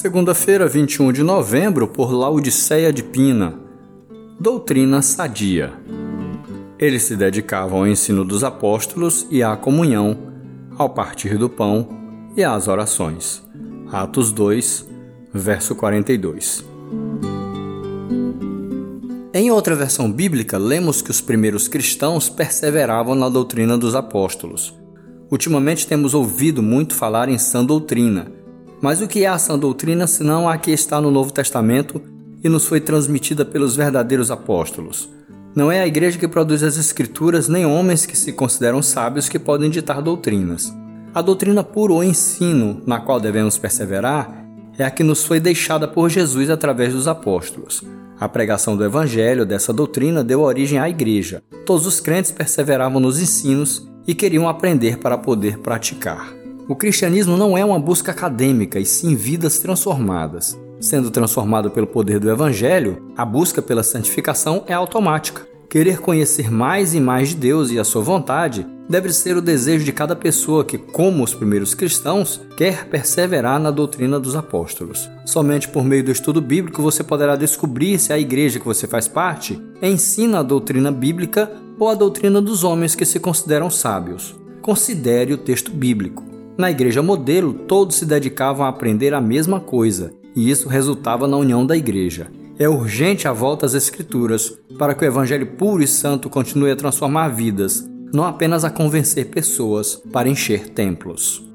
Segunda-feira, 21 de novembro, por Laodiceia de Pina. Doutrina sadia. Eles se dedicavam ao ensino dos apóstolos e à comunhão, ao partir do pão e às orações. Atos 2, verso 42. Em outra versão bíblica, lemos que os primeiros cristãos perseveravam na doutrina dos apóstolos. Ultimamente temos ouvido muito falar em sã doutrina mas o que é a sã doutrina senão a que está no Novo Testamento e nos foi transmitida pelos verdadeiros apóstolos? Não é a igreja que produz as escrituras, nem homens que se consideram sábios que podem ditar doutrinas. A doutrina pura ou ensino na qual devemos perseverar é a que nos foi deixada por Jesus através dos apóstolos. A pregação do evangelho dessa doutrina deu origem à igreja. Todos os crentes perseveravam nos ensinos e queriam aprender para poder praticar. O cristianismo não é uma busca acadêmica, e sim vidas transformadas. Sendo transformado pelo poder do Evangelho, a busca pela santificação é automática. Querer conhecer mais e mais de Deus e a sua vontade deve ser o desejo de cada pessoa que, como os primeiros cristãos, quer perseverar na doutrina dos apóstolos. Somente por meio do estudo bíblico você poderá descobrir se a igreja que você faz parte ensina a doutrina bíblica ou a doutrina dos homens que se consideram sábios. Considere o texto bíblico. Na igreja modelo, todos se dedicavam a aprender a mesma coisa, e isso resultava na união da igreja. É urgente a volta às Escrituras para que o Evangelho puro e santo continue a transformar vidas, não apenas a convencer pessoas para encher templos.